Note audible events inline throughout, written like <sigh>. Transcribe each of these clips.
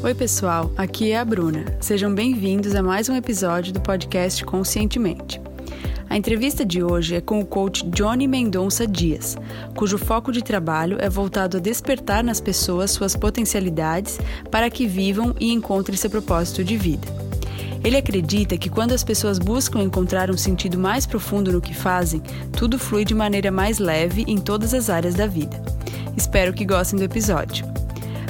Oi, pessoal, aqui é a Bruna. Sejam bem-vindos a mais um episódio do podcast Conscientemente. A entrevista de hoje é com o coach Johnny Mendonça Dias, cujo foco de trabalho é voltado a despertar nas pessoas suas potencialidades para que vivam e encontrem seu propósito de vida. Ele acredita que quando as pessoas buscam encontrar um sentido mais profundo no que fazem, tudo flui de maneira mais leve em todas as áreas da vida. Espero que gostem do episódio.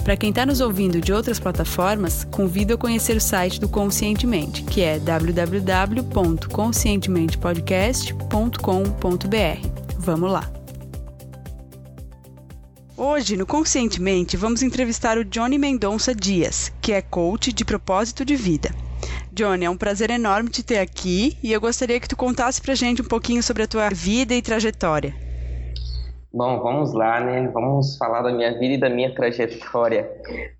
Para quem está nos ouvindo de outras plataformas, convido a conhecer o site do Conscientemente, que é www.conscientementepodcast.com.br. Vamos lá! Hoje, no Conscientemente, vamos entrevistar o Johnny Mendonça Dias, que é coach de propósito de vida. Johnny, é um prazer enorme te ter aqui e eu gostaria que tu contasse pra gente um pouquinho sobre a tua vida e trajetória. Bom, vamos lá, né? Vamos falar da minha vida e da minha trajetória.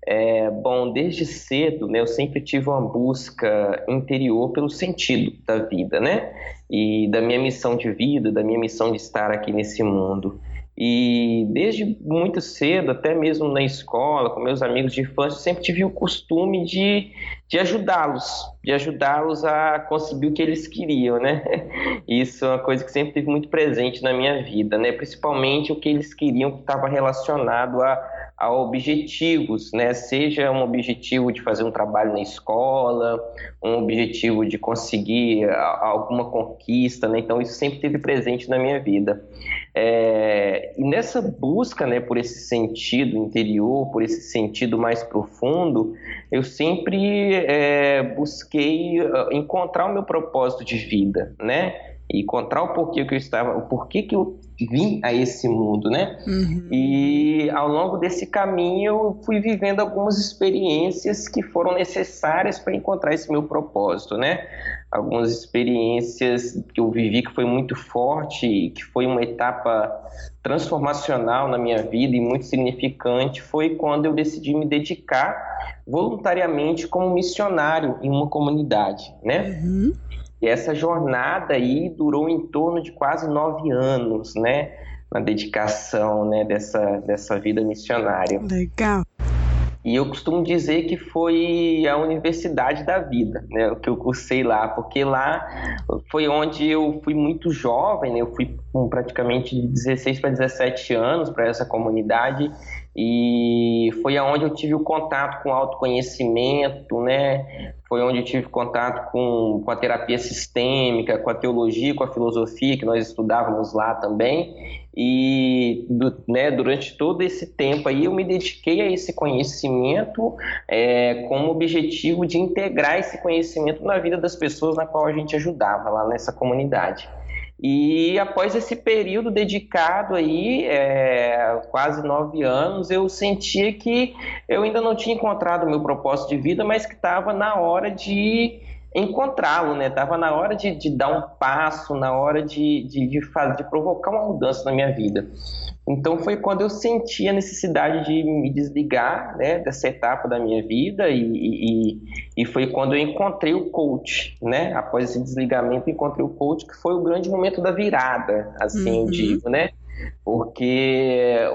É, bom, desde cedo, né, eu sempre tive uma busca interior pelo sentido da vida, né? E da minha missão de vida, da minha missão de estar aqui nesse mundo. E desde muito cedo, até mesmo na escola, com meus amigos de infância, sempre tive o costume de, de ajudá-los, de ajudá-los a conseguir o que eles queriam, né? <laughs> Isso é uma coisa que sempre teve muito presente na minha vida, né? Principalmente o que eles queriam que estava relacionado a a objetivos, né? Seja um objetivo de fazer um trabalho na escola, um objetivo de conseguir alguma conquista, né? Então isso sempre teve presente na minha vida. É, e nessa busca, né, por esse sentido interior, por esse sentido mais profundo, eu sempre é, busquei ah, encontrar o meu propósito de vida, né? E encontrar o porquê que eu estava, o porquê que eu vim a esse mundo, né? Uhum. E ao longo desse caminho eu fui vivendo algumas experiências que foram necessárias para encontrar esse meu propósito, né? Algumas experiências que eu vivi que foi muito forte, que foi uma etapa transformacional na minha vida e muito significante, foi quando eu decidi me dedicar voluntariamente como missionário em uma comunidade, né? Uhum. E essa jornada aí durou em torno de quase nove anos, né? Na dedicação né, dessa, dessa vida missionária. Legal. E eu costumo dizer que foi a universidade da vida, né, o que eu cursei lá, porque lá foi onde eu fui muito jovem, né, eu fui com praticamente de 16 para 17 anos para essa comunidade e foi aonde eu tive o contato com autoconhecimento, né? Foi onde eu tive contato com, com a terapia sistêmica, com a teologia, com a filosofia que nós estudávamos lá também. E né, durante todo esse tempo aí eu me dediquei a esse conhecimento é, com o objetivo de integrar esse conhecimento na vida das pessoas na qual a gente ajudava lá nessa comunidade. E após esse período dedicado aí, é, quase nove anos, eu sentia que eu ainda não tinha encontrado o meu propósito de vida, mas que estava na hora de encontrá-lo, né? Tava na hora de, de, dar um passo, na hora de, de, de, fazer, de provocar uma mudança na minha vida. Então foi quando eu senti a necessidade de me desligar né, dessa etapa da minha vida e, e, e, foi quando eu encontrei o coach, né? Após esse desligamento, encontrei o coach, que foi o grande momento da virada, assim uhum. eu digo, né? Porque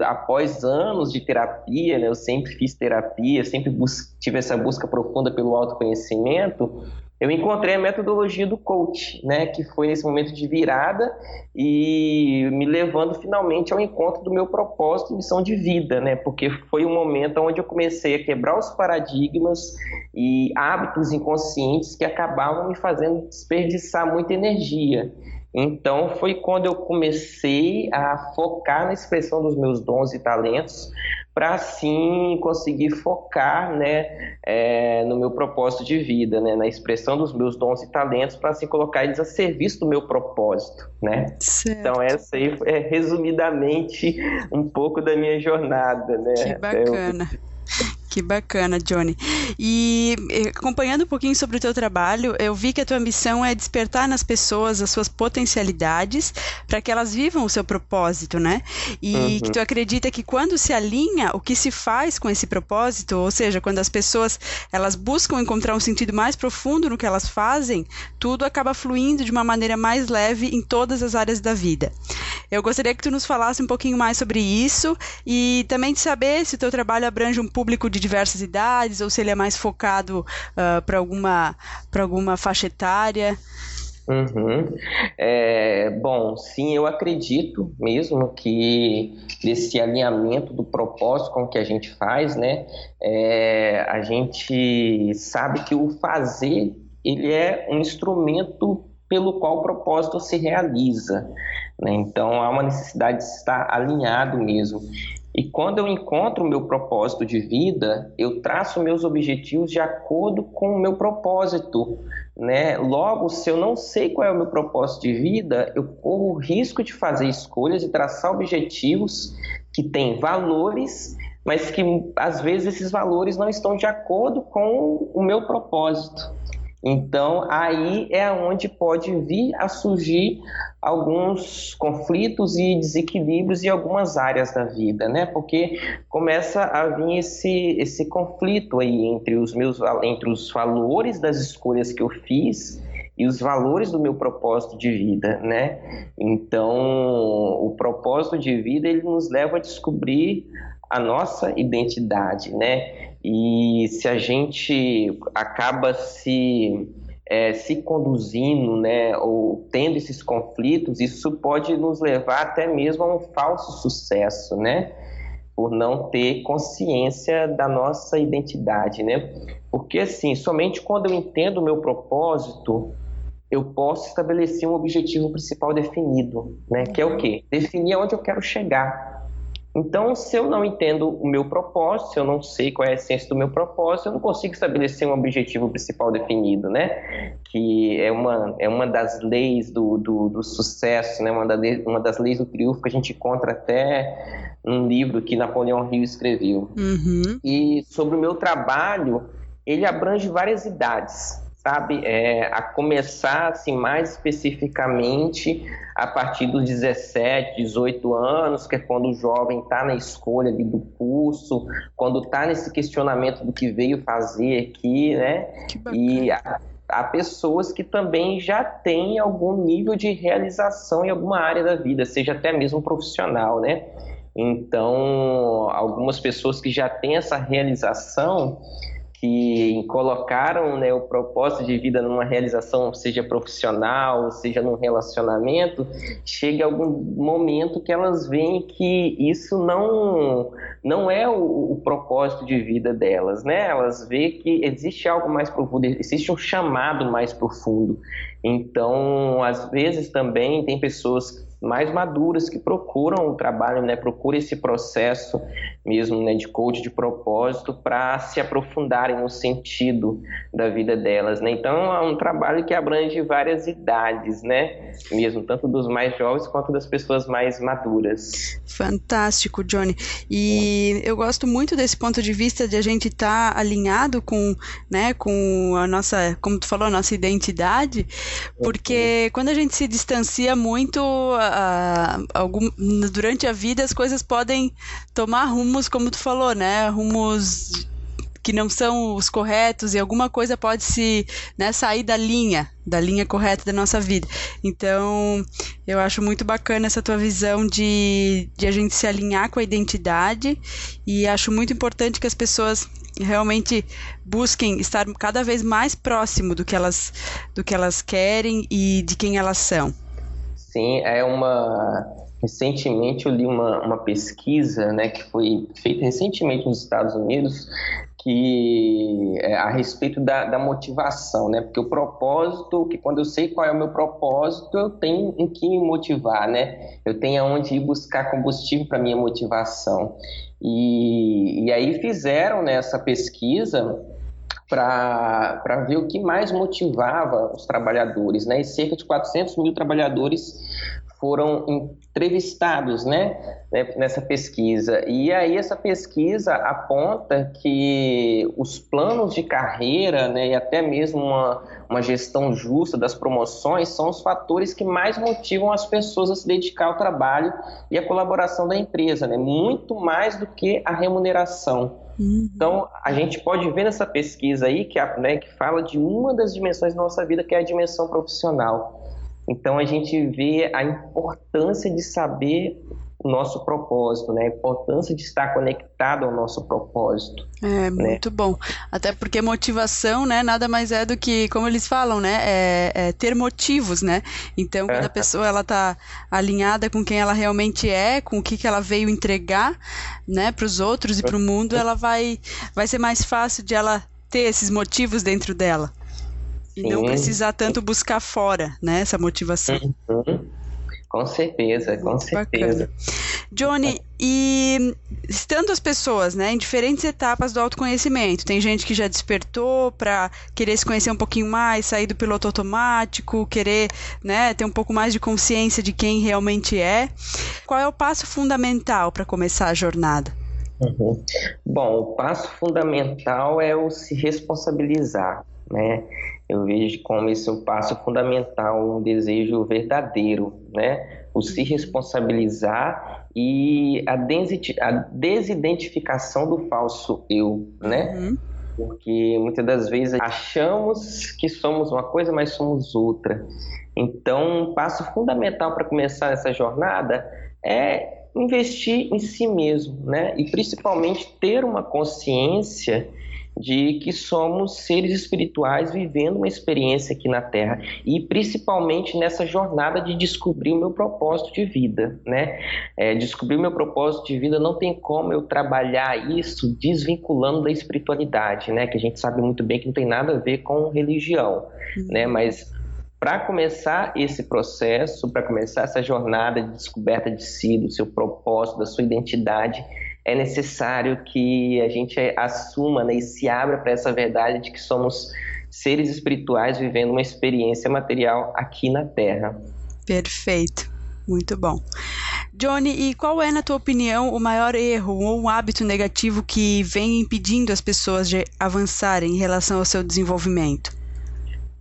após anos de terapia, né, eu sempre fiz terapia, sempre tive essa busca profunda pelo autoconhecimento, eu encontrei a metodologia do coach, né, que foi nesse momento de virada e me levando finalmente ao encontro do meu propósito e missão de vida, né, porque foi um momento onde eu comecei a quebrar os paradigmas e hábitos inconscientes que acabavam me fazendo desperdiçar muita energia. Então foi quando eu comecei a focar na expressão dos meus dons e talentos, para assim conseguir focar né, é, no meu propósito de vida, né, na expressão dos meus dons e talentos, para assim colocar eles a serviço do meu propósito. Né? Então essa aí é resumidamente um pouco da minha jornada. Né? Que bacana. Eu que bacana, Johnny. E acompanhando um pouquinho sobre o teu trabalho, eu vi que a tua missão é despertar nas pessoas as suas potencialidades para que elas vivam o seu propósito, né? E uhum. que tu acredita que quando se alinha o que se faz com esse propósito, ou seja, quando as pessoas elas buscam encontrar um sentido mais profundo no que elas fazem, tudo acaba fluindo de uma maneira mais leve em todas as áreas da vida. Eu gostaria que tu nos falasse um pouquinho mais sobre isso e também de saber se o teu trabalho abrange um público de diversas idades ou se ele é mais focado uh, para alguma, alguma faixa etária? Uhum. É, bom, sim, eu acredito mesmo que desse alinhamento do propósito com o que a gente faz, né? É, a gente sabe que o fazer ele é um instrumento pelo qual o propósito se realiza. Né? Então há uma necessidade de estar alinhado mesmo. E quando eu encontro o meu propósito de vida, eu traço meus objetivos de acordo com o meu propósito. Né? Logo, se eu não sei qual é o meu propósito de vida, eu corro o risco de fazer escolhas e traçar objetivos que têm valores, mas que às vezes esses valores não estão de acordo com o meu propósito. Então, aí é onde pode vir a surgir alguns conflitos e desequilíbrios em algumas áreas da vida, né? Porque começa a vir esse, esse conflito aí entre os meus entre os valores das escolhas que eu fiz e os valores do meu propósito de vida, né? Então, o propósito de vida ele nos leva a descobrir a nossa identidade, né? E se a gente acaba se é, se conduzindo, né, ou tendo esses conflitos, isso pode nos levar até mesmo a um falso sucesso, né? Por não ter consciência da nossa identidade, né? Porque assim, somente quando eu entendo o meu propósito, eu posso estabelecer um objetivo principal definido, né? Que é o quê? Definir aonde eu quero chegar. Então, se eu não entendo o meu propósito, se eu não sei qual é a essência do meu propósito, eu não consigo estabelecer um objetivo principal definido, né? Que é uma, é uma das leis do, do, do sucesso, né? Uma, da, uma das leis do triunfo que a gente encontra até num livro que Napoleão Hill escreveu. Uhum. E sobre o meu trabalho, ele abrange várias idades sabe, é, a começar assim, mais especificamente a partir dos 17, 18 anos, que é quando o jovem está na escolha ali, do curso, quando está nesse questionamento do que veio fazer aqui, né? E há, há pessoas que também já têm algum nível de realização em alguma área da vida, seja até mesmo profissional, né? Então, algumas pessoas que já têm essa realização, que colocaram né, o propósito de vida numa realização, seja profissional, seja num relacionamento, chega algum momento que elas veem que isso não, não é o, o propósito de vida delas, né? Elas veem que existe algo mais profundo, existe um chamado mais profundo. Então, às vezes também tem pessoas mais maduras que procuram o trabalho, né, procuram esse processo mesmo né, de coach de propósito para se aprofundarem no sentido da vida delas, né? Então é um trabalho que abrange várias idades, né? Mesmo tanto dos mais jovens quanto das pessoas mais maduras. Fantástico, Johnny. E eu gosto muito desse ponto de vista de a gente estar tá alinhado com, né, com a nossa, como tu falou, a nossa identidade, porque quando a gente se distancia muito uh, algum, durante a vida as coisas podem tomar rumos, como tu falou, né? Rumos que não são os corretos e alguma coisa pode se né, sair da linha, da linha correta da nossa vida. Então, eu acho muito bacana essa tua visão de, de a gente se alinhar com a identidade e acho muito importante que as pessoas realmente busquem estar cada vez mais próximo do que elas do que elas querem e de quem elas são. Sim, é uma. Recentemente eu li uma, uma pesquisa né, que foi feita recentemente nos Estados Unidos que é a respeito da, da, motivação, né? Porque o propósito, que quando eu sei qual é o meu propósito, eu tenho em que me motivar, né? Eu tenho aonde ir buscar combustível para minha motivação. E, e aí fizeram né, pesquisa para ver o que mais motivava os trabalhadores, né? E cerca de 400 mil trabalhadores foram entrevistados, né, né, nessa pesquisa. E aí essa pesquisa aponta que os planos de carreira, né, e até mesmo uma, uma gestão justa das promoções são os fatores que mais motivam as pessoas a se dedicar ao trabalho e à colaboração da empresa, né, muito mais do que a remuneração. Uhum. Então, a gente pode ver nessa pesquisa aí que, a, né, que fala de uma das dimensões da nossa vida, que é a dimensão profissional. Então, a gente vê a importância de saber o nosso propósito, né? A importância de estar conectado ao nosso propósito. É, né? muito bom. Até porque motivação, né, nada mais é do que, como eles falam, né, é, é ter motivos, né? Então, quando a pessoa ela tá alinhada com quem ela realmente é, com o que, que ela veio entregar, né, para os outros e para o mundo, ela vai, vai ser mais fácil de ela ter esses motivos dentro dela. E não precisar tanto buscar fora, né, essa motivação. Uhum. Com certeza, com Muito certeza. Bacana. Johnny, e estando as pessoas, né, em diferentes etapas do autoconhecimento, tem gente que já despertou para querer se conhecer um pouquinho mais, sair do piloto automático, querer, né, ter um pouco mais de consciência de quem realmente é. Qual é o passo fundamental para começar a jornada? Uhum. Bom, o passo fundamental é o se responsabilizar, né? Eu vejo como esse é um passo fundamental, um desejo verdadeiro, né? O se responsabilizar e a, desidentificação do falso eu, né? Uhum. Porque muitas das vezes achamos que somos uma coisa, mas somos outra. Então, um passo fundamental para começar essa jornada é investir em si mesmo, né? E principalmente ter uma consciência de que somos seres espirituais vivendo uma experiência aqui na Terra e principalmente nessa jornada de descobrir o meu propósito de vida, né? É, descobrir o meu propósito de vida não tem como eu trabalhar isso desvinculando da espiritualidade, né? Que a gente sabe muito bem que não tem nada a ver com religião, uhum. né? Mas para começar esse processo, para começar essa jornada de descoberta de si, do seu propósito, da sua identidade, é necessário que a gente assuma né, e se abra para essa verdade de que somos seres espirituais vivendo uma experiência material aqui na Terra. Perfeito, muito bom. Johnny, e qual é, na tua opinião, o maior erro ou um hábito negativo que vem impedindo as pessoas de avançarem em relação ao seu desenvolvimento?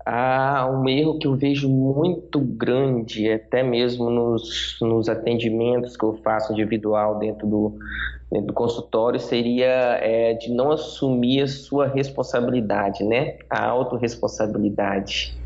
Ah, um erro que eu vejo muito grande, até mesmo nos, nos atendimentos que eu faço individual dentro do, dentro do consultório, seria é, de não assumir a sua responsabilidade, né? A autorresponsabilidade.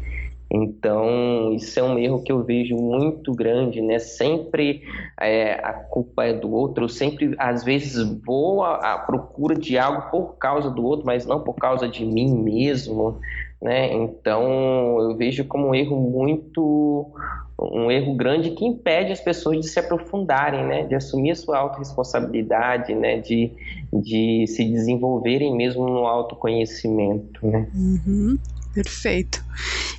Então, isso é um erro que eu vejo muito grande, né? Sempre é, a culpa é do outro, eu sempre, às vezes, vou à, à procura de algo por causa do outro, mas não por causa de mim mesmo, né? Então eu vejo como um erro muito um erro grande que impede as pessoas de se aprofundarem, né? De assumir a sua autorresponsabilidade, né? De, de se desenvolverem mesmo no autoconhecimento, né? Uhum, perfeito.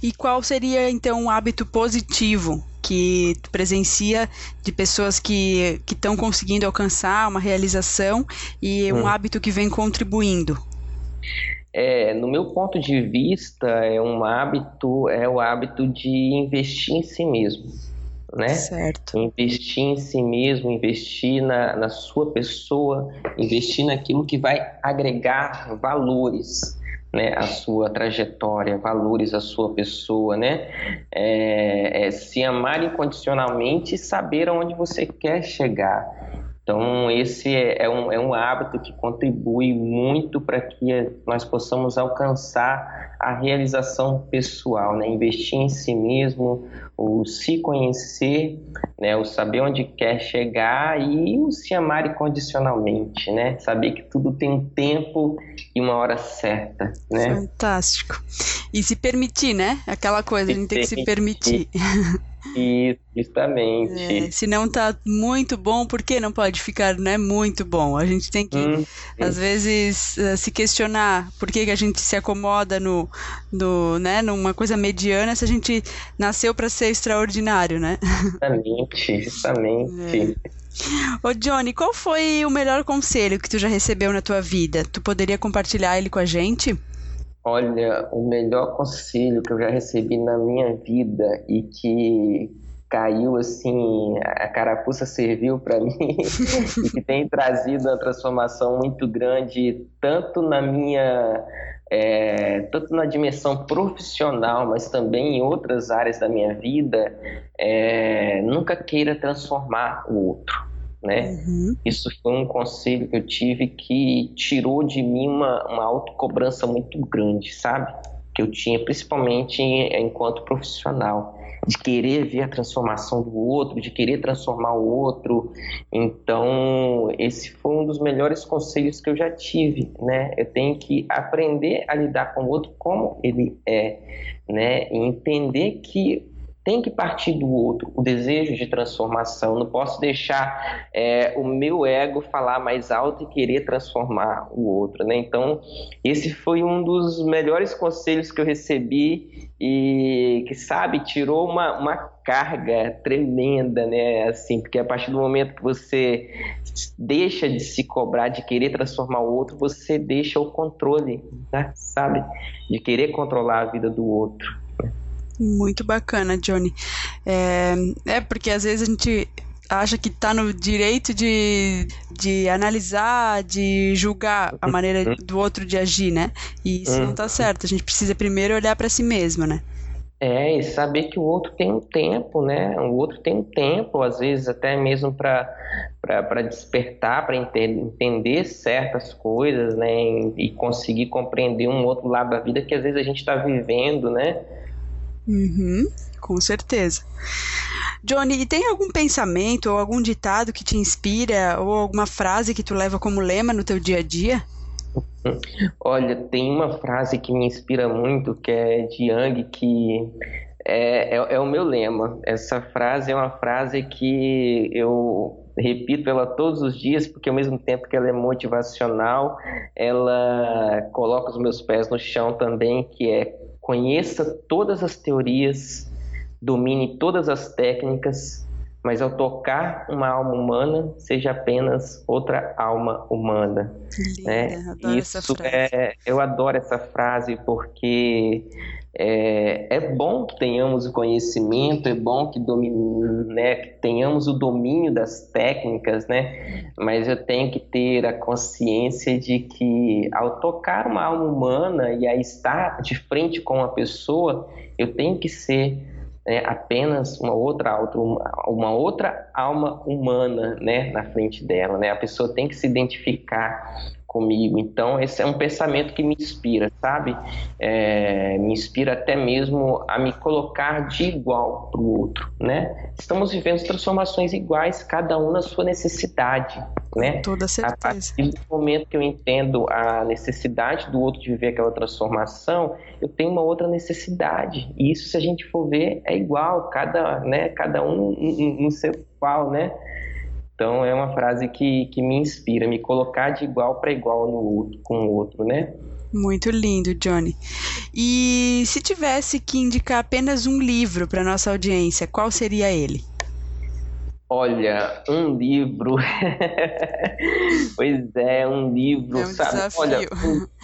E qual seria então um hábito positivo que tu presencia de pessoas que estão conseguindo alcançar uma realização e um hum. hábito que vem contribuindo? É, no meu ponto de vista, é um hábito, é o hábito de investir em si mesmo, né? Certo. Investir em si mesmo, investir na, na sua pessoa, investir naquilo que vai agregar valores, né, a sua trajetória, valores a sua pessoa, né? É, é se amar incondicionalmente e saber aonde você quer chegar. Então, esse é, é, um, é um hábito que contribui muito para que nós possamos alcançar a realização pessoal, né? investir em si mesmo, o se conhecer, né? o saber onde quer chegar e o se amar incondicionalmente, né? saber que tudo tem um tempo e uma hora certa. Né? Fantástico. E se permitir, né? Aquela coisa, se a gente tem que se permitir. <laughs> Isso, justamente. É, se não tá muito bom, por que não pode ficar né, muito bom? A gente tem que, hum, às vezes, eh, se questionar por que, que a gente se acomoda no, no, né, numa coisa mediana se a gente nasceu para ser extraordinário, né? Justamente, justamente. É. Ô Johnny, qual foi o melhor conselho que tu já recebeu na tua vida? Tu poderia compartilhar ele com a gente? Olha, o melhor conselho que eu já recebi na minha vida e que caiu assim, a carapuça serviu para <laughs> mim e que tem trazido uma transformação muito grande, tanto na minha. É, tanto na dimensão profissional, mas também em outras áreas da minha vida, é, nunca queira transformar o outro né? Uhum. Isso foi um conselho que eu tive que tirou de mim uma, uma autocobrança muito grande, sabe? Que eu tinha, principalmente enquanto profissional. de querer ver a transformação do outro, de querer transformar o outro. Então, esse foi um dos melhores conselhos que eu já tive, né? Eu tenho que aprender a lidar com o outro como ele é, né? E entender que tem que partir do outro, o desejo de transformação. Não posso deixar é, o meu ego falar mais alto e querer transformar o outro, né? Então, esse foi um dos melhores conselhos que eu recebi e que, sabe, tirou uma, uma carga tremenda, né? Assim, porque a partir do momento que você deixa de se cobrar, de querer transformar o outro, você deixa o controle, tá? sabe? De querer controlar a vida do outro. Muito bacana, Johnny. É, é porque às vezes a gente acha que está no direito de, de analisar, de julgar a maneira uhum. do outro de agir, né? E isso não está uhum. certo. A gente precisa primeiro olhar para si mesmo, né? É, e saber que o outro tem um tempo, né? O outro tem um tempo, às vezes até mesmo para despertar, para entender certas coisas, né? E conseguir compreender um outro lado da vida que às vezes a gente está vivendo, né? Uhum, com certeza. Johnny, e tem algum pensamento ou algum ditado que te inspira ou alguma frase que tu leva como lema no teu dia a dia? Olha, tem uma frase que me inspira muito, que é de Yang, que é, é, é, o meu lema. Essa frase é uma frase que eu repito ela todos os dias, porque ao mesmo tempo que ela é motivacional, ela coloca os meus pés no chão também, que é conheça todas as teorias, domine todas as técnicas, mas ao tocar uma alma humana, seja apenas outra alma humana. Linda, né? Isso é, eu adoro essa frase porque é, é, bom que tenhamos o conhecimento, é bom que, domine, né, que tenhamos o domínio das técnicas, né? Mas eu tenho que ter a consciência de que ao tocar uma alma humana e aí estar de frente com a pessoa, eu tenho que ser né, apenas uma outra, uma outra alma humana né, na frente dela. Né? A pessoa tem que se identificar comigo. Então, esse é um pensamento que me inspira, sabe? É, me inspira até mesmo a me colocar de igual para o outro, né? Estamos vivendo transformações iguais, cada um na sua necessidade, né? Toda certeza. A partir do momento que eu entendo a necessidade do outro de viver aquela transformação, eu tenho uma outra necessidade. E isso, se a gente for ver, é igual, cada, né, cada um no seu qual, né? Então é uma frase que, que me inspira, me colocar de igual para igual no, com o outro, né? Muito lindo, Johnny. E se tivesse que indicar apenas um livro para nossa audiência, qual seria ele? Olha, um livro. <laughs> pois é, um livro, é um sabe? Desafio. Olha,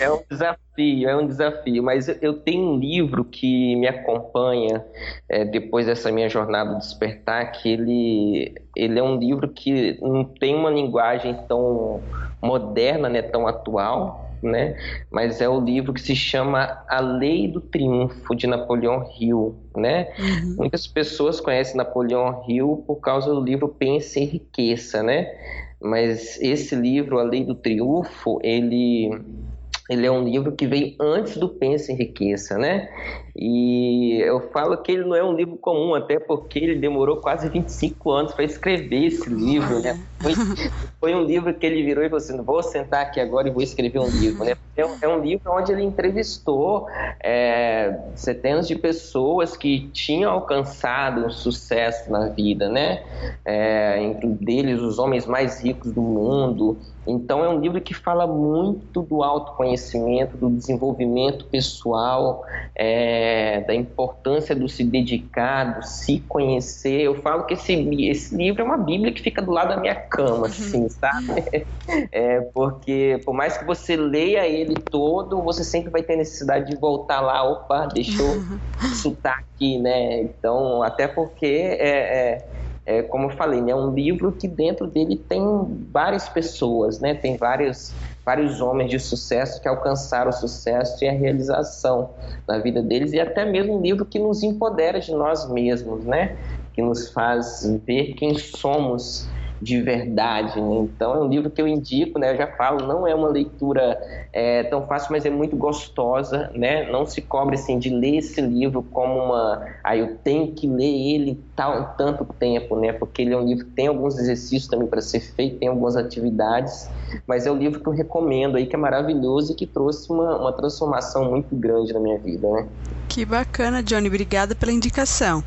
é um desafio, é um desafio. Mas eu tenho um livro que me acompanha é, depois dessa minha jornada de despertar, que ele, ele é um livro que não tem uma linguagem tão moderna, né, tão atual, né? Mas é o livro que se chama A Lei do Triunfo de Napoleão Hill, né? Uhum. Muitas pessoas conhecem Napoleão Hill por causa do livro Pense e Enriqueça, né? Mas esse livro, A Lei do Triunfo, ele ele é um livro que veio antes do Pense Enriqueça, né? E eu falo que ele não é um livro comum, até porque ele demorou quase 25 anos para escrever esse livro, né? Foi, <laughs> foi, um livro que ele virou e falou assim: vou sentar aqui agora e vou escrever um livro, né? É um, é um livro onde ele entrevistou é, centenas de pessoas que tinham alcançado um sucesso na vida, né? É, entre deles os homens mais ricos do mundo. Então é um livro que fala muito do autoconhecimento, do desenvolvimento pessoal. É, é, da importância do se dedicar, do se conhecer. Eu falo que esse, esse livro é uma Bíblia que fica do lado da minha cama, uhum. assim, sabe? <laughs> É, porque por mais que você leia ele todo, você sempre vai ter necessidade de voltar lá, opa, deixa eu uhum. chutar aqui, né? Então, até porque é, é é, como eu falei, né, é um livro que dentro dele tem várias pessoas, né, tem vários, vários homens de sucesso que alcançaram o sucesso e a realização na vida deles, e até mesmo um livro que nos empodera de nós mesmos, né, que nos faz ver quem somos de verdade. Né? Então é um livro que eu indico, né? Eu já falo, não é uma leitura é, tão fácil, mas é muito gostosa, né? Não se cobre assim de ler esse livro como uma, ah, eu tenho que ler ele tal tanto tempo, né? Porque ele é um livro que tem alguns exercícios também para ser feito, tem algumas atividades, mas é um livro que eu recomendo aí que é maravilhoso e que trouxe uma, uma transformação muito grande na minha vida, né? Que bacana, Johnny. Obrigada pela indicação.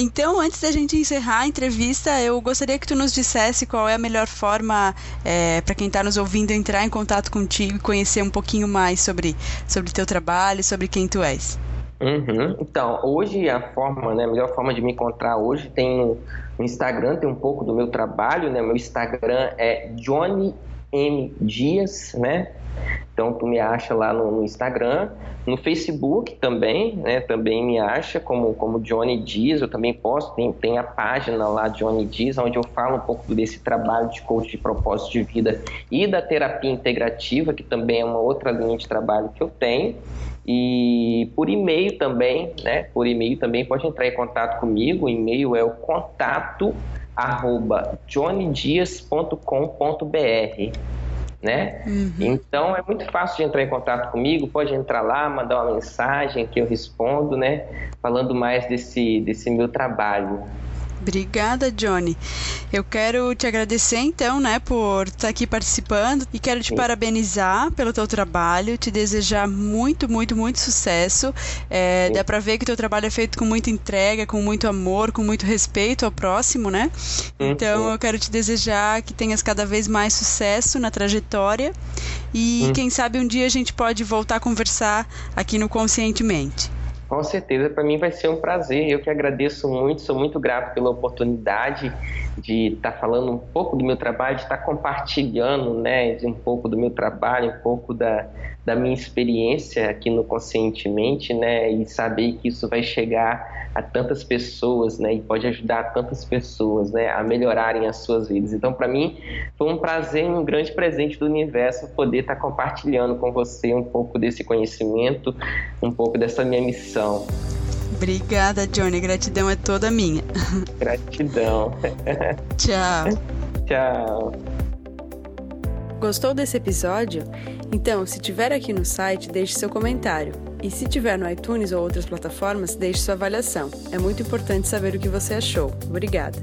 Então, antes da gente encerrar a entrevista, eu gostaria que tu nos dissesse qual é a melhor forma é, para quem está nos ouvindo entrar em contato contigo e conhecer um pouquinho mais sobre sobre teu trabalho, sobre quem tu és. Uhum. Então, hoje a forma, né, a melhor forma de me encontrar hoje tem no, Instagram, tem um pouco do meu trabalho, né? Meu Instagram é Johnny M Dias, né? Então tu me acha lá no, no, Instagram, no Facebook também, né? Também me acha como, como Johnny Dias, eu também posto, tem, tem a página lá Johnny Dias, onde eu falo um pouco desse trabalho de coach de propósito de vida e da terapia integrativa, que também é uma outra linha de trabalho que eu tenho. E por e-mail também, né? Por e-mail também pode entrar em contato comigo. O e-mail é o contato arroba johnnydias.com.br né? Uhum. Então é muito fácil de entrar em contato comigo, pode entrar lá, mandar uma mensagem que eu respondo, né? Falando mais desse, desse meu trabalho. Obrigada, Johnny. Eu quero te agradecer então, né, por estar aqui participando e quero te Sim. parabenizar pelo teu trabalho, te desejar muito, muito, muito sucesso. É, dá para ver que o teu trabalho é feito com muita entrega, com muito amor, com muito respeito ao próximo, né? Então eu quero te desejar que tenhas cada vez mais sucesso na trajetória e quem sabe um dia a gente pode voltar a conversar aqui no Conscientemente. Com certeza, para mim vai ser um prazer. Eu que agradeço muito, sou muito grato pela oportunidade de estar tá falando um pouco do meu trabalho, de estar tá compartilhando, né, de um pouco do meu trabalho, um pouco da, da minha experiência aqui no Conscientemente, né, e saber que isso vai chegar a tantas pessoas, né, e pode ajudar tantas pessoas, né, a melhorarem as suas vidas. Então, para mim, foi um prazer um grande presente do universo poder estar tá compartilhando com você um pouco desse conhecimento, um pouco dessa minha missão. Obrigada, Johnny. Gratidão é toda minha. <laughs> Gratidão. Tchau. Tchau. Gostou desse episódio? Então, se tiver aqui no site, deixe seu comentário. E se tiver no iTunes ou outras plataformas, deixe sua avaliação. É muito importante saber o que você achou. Obrigada.